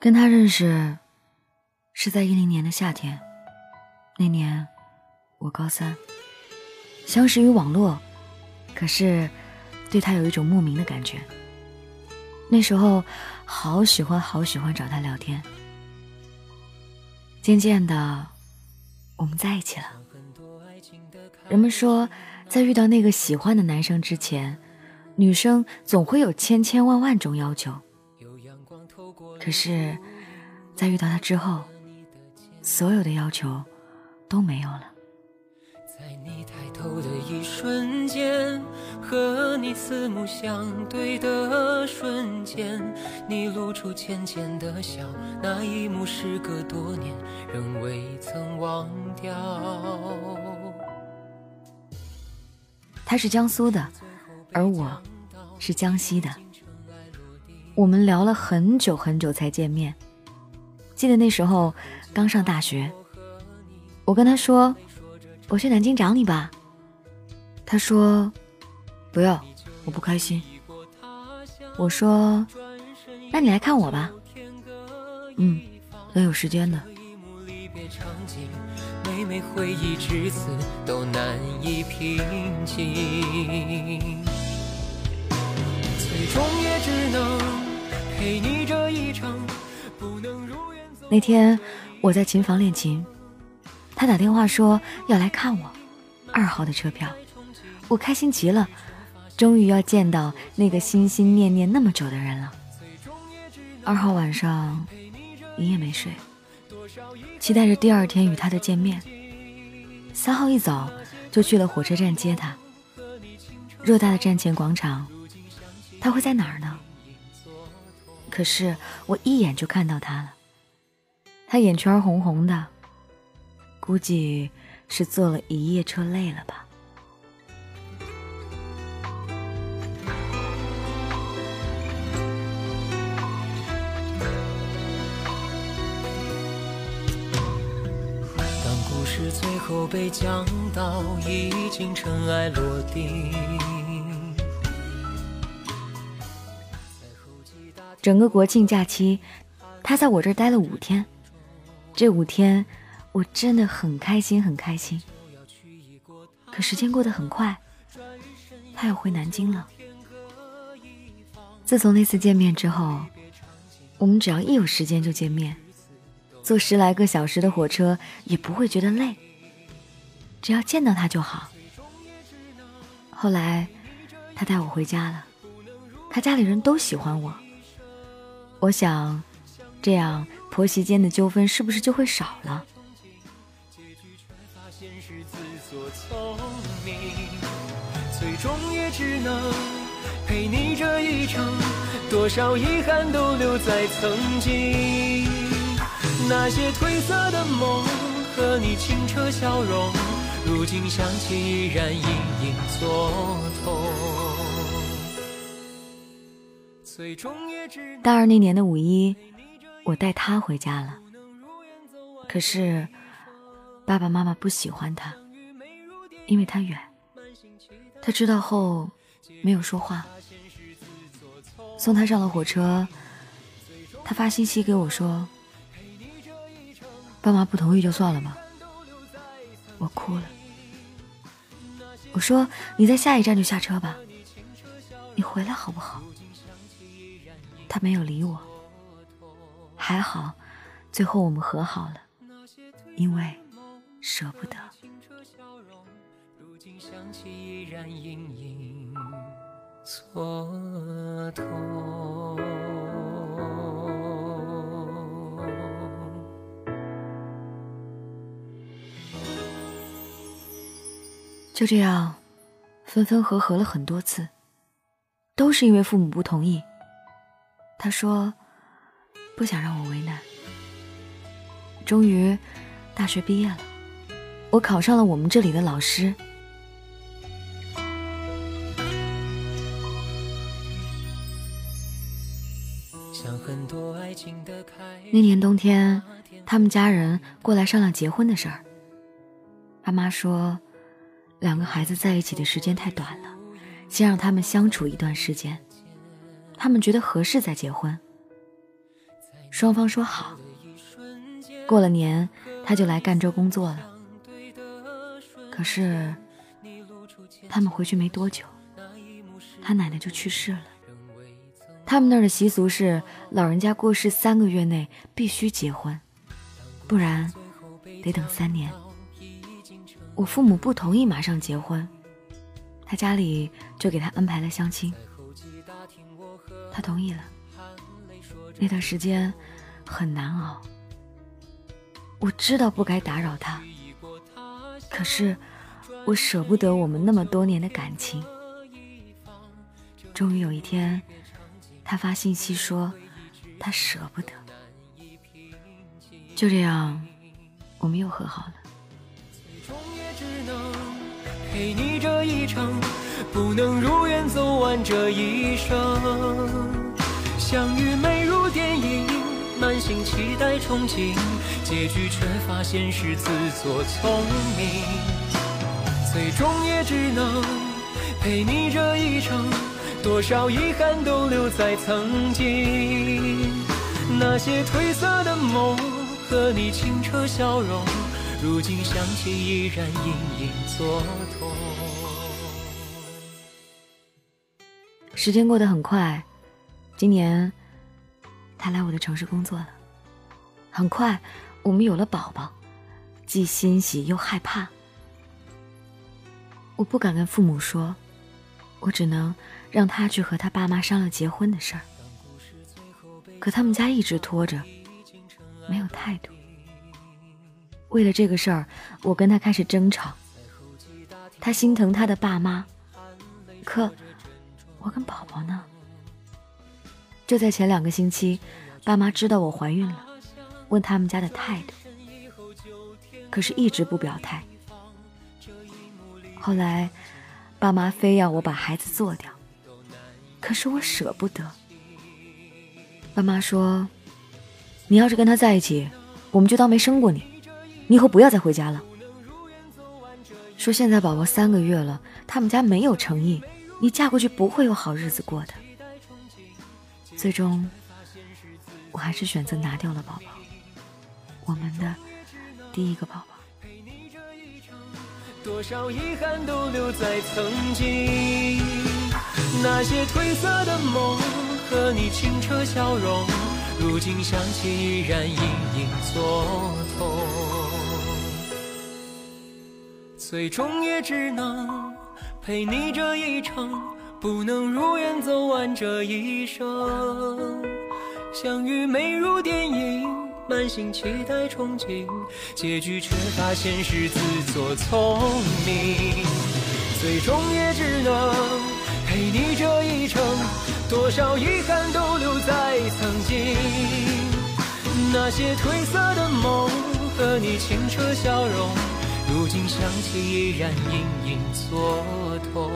跟他认识是在一零年的夏天，那年我高三，相识于网络，可是对他有一种莫名的感觉。那时候好喜欢好喜欢找他聊天，渐渐的我们在一起了。人们说，在遇到那个喜欢的男生之前，女生总会有千千万万种要求。可是，在遇到他之后，所有的要求都没有了。在你抬头的一瞬间，和你四目相对的瞬间，你露出浅浅的笑，那一幕时隔多年，仍未曾忘掉。他是江苏的，而我是江西的。我们聊了很久很久才见面。记得那时候刚上大学，我跟他说：“我去南京找你吧。”他说：“不要，我不开心。”我说：“那你来看我吧。”嗯，能有时间的。最终也只能。陪你这一场不能如愿那天我在琴房练琴，他打电话说要来看我，二号的车票，我开心极了，终于要见到那个心心念念那么久的人了。二号晚上一夜没睡，期待着第二天与他的见面。三号一早就去了火车站接他，偌大的站前广场，他会在哪儿呢？可是我一眼就看到他了，他眼圈红红的，估计是坐了一夜车累了吧。当故事最后被讲到已经尘埃落定。整个国庆假期，他在我这儿待了五天。这五天，我真的很开心，很开心。可时间过得很快，他要回南京了。自从那次见面之后，我们只要一有时间就见面，坐十来个小时的火车也不会觉得累。只要见到他就好。后来，他带我回家了，他家里人都喜欢我。我想，这样婆媳间的纠纷是不是就会少了？聪明最终也只能陪你这一程，多少遗憾都留在曾经。那些褪色的梦和你清澈笑容，如今想起依然隐隐作痛。大二那年的五一，我带他回家了。可是爸爸妈妈不喜欢他，因为他远。他知道后没有说话。送他上了火车，他发信息给我说：“爸妈不同意就算了吧。”我哭了。我说：“你在下一站就下车吧，你回来好不好？”他没有理我，还好，最后我们和好了，因为舍不得。就这样，分分合合了很多次，都是因为父母不同意。他说：“不想让我为难。”终于，大学毕业了，我考上了我们这里的老师。那年冬天，他们家人过来商量结婚的事儿。爸妈说，两个孩子在一起的时间太短了，先让他们相处一段时间。他们觉得合适再结婚。双方说好。过了年，他就来赣州工作了。可是，他们回去没多久，他奶奶就去世了。他们那儿的习俗是，老人家过世三个月内必须结婚，不然得等三年。我父母不同意马上结婚，他家里就给他安排了相亲。他同意了。那段时间很难熬。我知道不该打扰他，可是我舍不得我们那么多年的感情。终于有一天，他发信息说他舍不得。就这样，我们又和好了。陪你这一场，不能如愿走完这一生。相遇美如电影，满心期待憧憬。结局却发现是自作聪明，最终也只能陪你这一程，多少遗憾都留在曾经。那些褪色的梦和你清澈笑容，如今想起依然隐隐作痛。时间过得很快，今年他来我的城市工作了，很快。我们有了宝宝，既欣喜又害怕。我不敢跟父母说，我只能让他去和他爸妈商量结婚的事儿。可他们家一直拖着，没有态度。为了这个事儿，我跟他开始争吵。他心疼他的爸妈，可我跟宝宝呢？就在前两个星期，爸妈知道我怀孕了。问他们家的态度，可是一直不表态。后来，爸妈非要我把孩子做掉，可是我舍不得。爸妈说：“你要是跟他在一起，我们就当没生过你，你以后不要再回家了。”说现在宝宝三个月了，他们家没有诚意，你嫁过去不会有好日子过的。最终，我还是选择拿掉了宝宝。我们的第一个宝宝。多少遗憾都留在曾经，那些褪色的梦和你清澈笑容，如今想起依然隐隐作痛。最终也只能陪你这一程，不能如愿走完这一生。相遇美如电影。满心期待憧憬，结局却发现是自作聪明。最终也只能陪你这一程，多少遗憾都留在曾经。那些褪色的梦和你清澈笑容，如今想起依然隐隐作痛。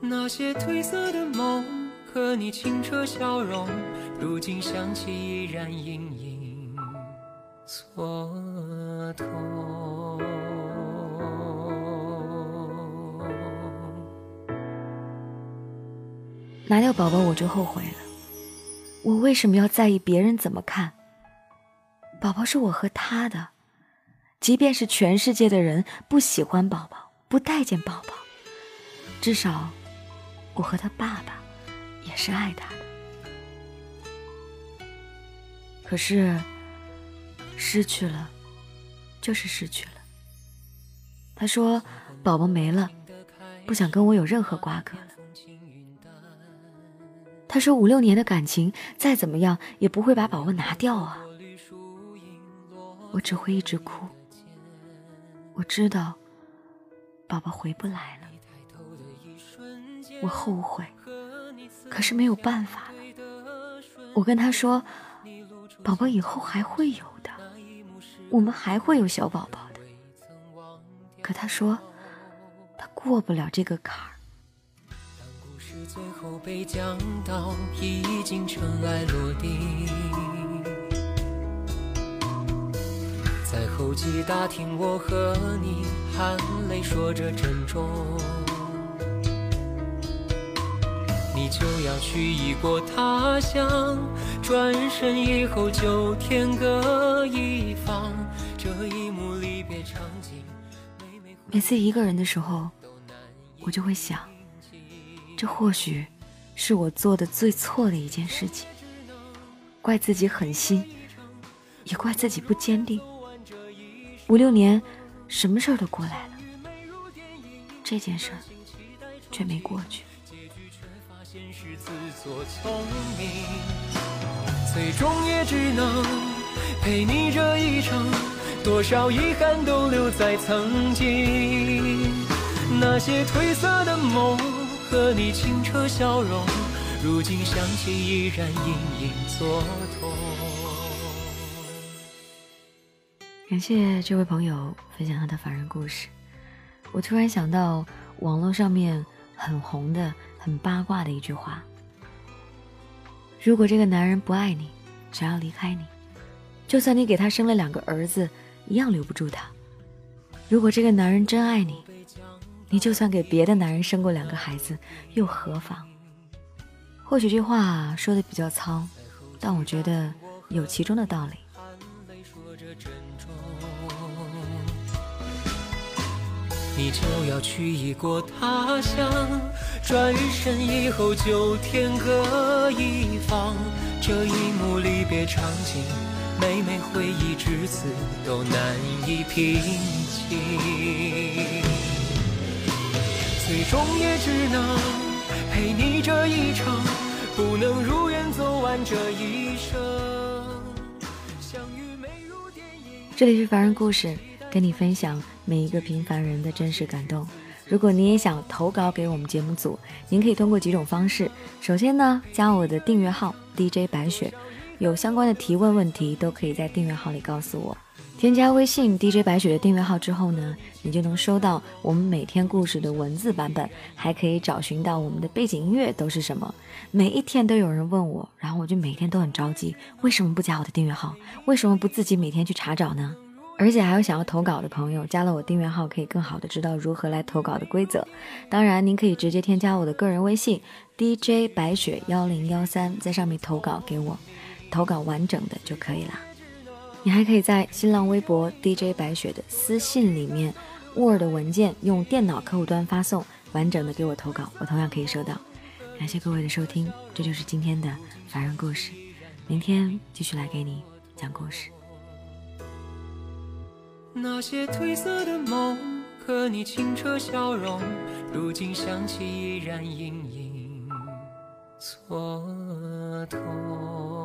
那些褪色的梦。和你清澈笑容，如今想起依然隐隐作痛。拿掉宝宝我就后悔了，我为什么要在意别人怎么看？宝宝是我和他的，即便是全世界的人不喜欢宝宝，不待见宝宝，至少我和他爸爸。也是爱他的，可是失去了，就是失去了。他说：“宝宝没了，不想跟我有任何瓜葛了。”他说：“五六年的感情，再怎么样也不会把宝宝拿掉啊。”我只会一直哭。我知道，宝宝回不来了，我后悔。可是没有办法了，我跟他说：“宝宝以后还会有的，我们还会有小宝宝的。”可他说他过不了这个坎儿。在候机大厅，我和你含泪说着珍重。你就要去异国他乡，转身以后就天各一方。这一幕离别场景，每次一个人的时候，我就会想，这或许是我做的最错的一件事情，怪自己狠心，也怪自己不坚定。五六年，什么事儿都过来了，这件事儿却没过去。最终也只能陪你这一程，多少遗憾都留在曾经。那些褪色的梦和你清澈笑容，如今想起依然隐隐作痛。感谢这位朋友分享他的凡人故事。我突然想到网络上面很红的、很八卦的一句话：如果这个男人不爱你，只要离开你，就算你给他生了两个儿子，一样留不住他；如果这个男人真爱你，你就算给别的男人生过两个孩子，又何妨？或许这话说的比较糙，但我觉得有其中的道理。你就要去异国他乡，转身以后就天各一方。这一幕离别场景，每每回忆至此都难以平静。最终也只能陪你这一程，不能如愿走完这一生。相遇没如电影。这里是凡人故事。跟你分享每一个平凡人的真实感动。如果你也想投稿给我们节目组，您可以通过几种方式。首先呢，加我的订阅号 DJ 白雪，有相关的提问问题都可以在订阅号里告诉我。添加微信 DJ 白雪的订阅号之后呢，你就能收到我们每天故事的文字版本，还可以找寻到我们的背景音乐都是什么。每一天都有人问我，然后我就每天都很着急，为什么不加我的订阅号？为什么不自己每天去查找呢？而且还有想要投稿的朋友，加了我订阅号可以更好的知道如何来投稿的规则。当然，您可以直接添加我的个人微信 DJ 白雪幺零幺三，在上面投稿给我，投稿完整的就可以了。你还可以在新浪微博 DJ 白雪的私信里面，Word 文件用电脑客户端发送，完整的给我投稿，我同样可以收到。感谢各位的收听，这就是今天的凡人故事，明天继续来给你讲故事。那些褪色的梦和你清澈笑容，如今想起依然隐隐作痛。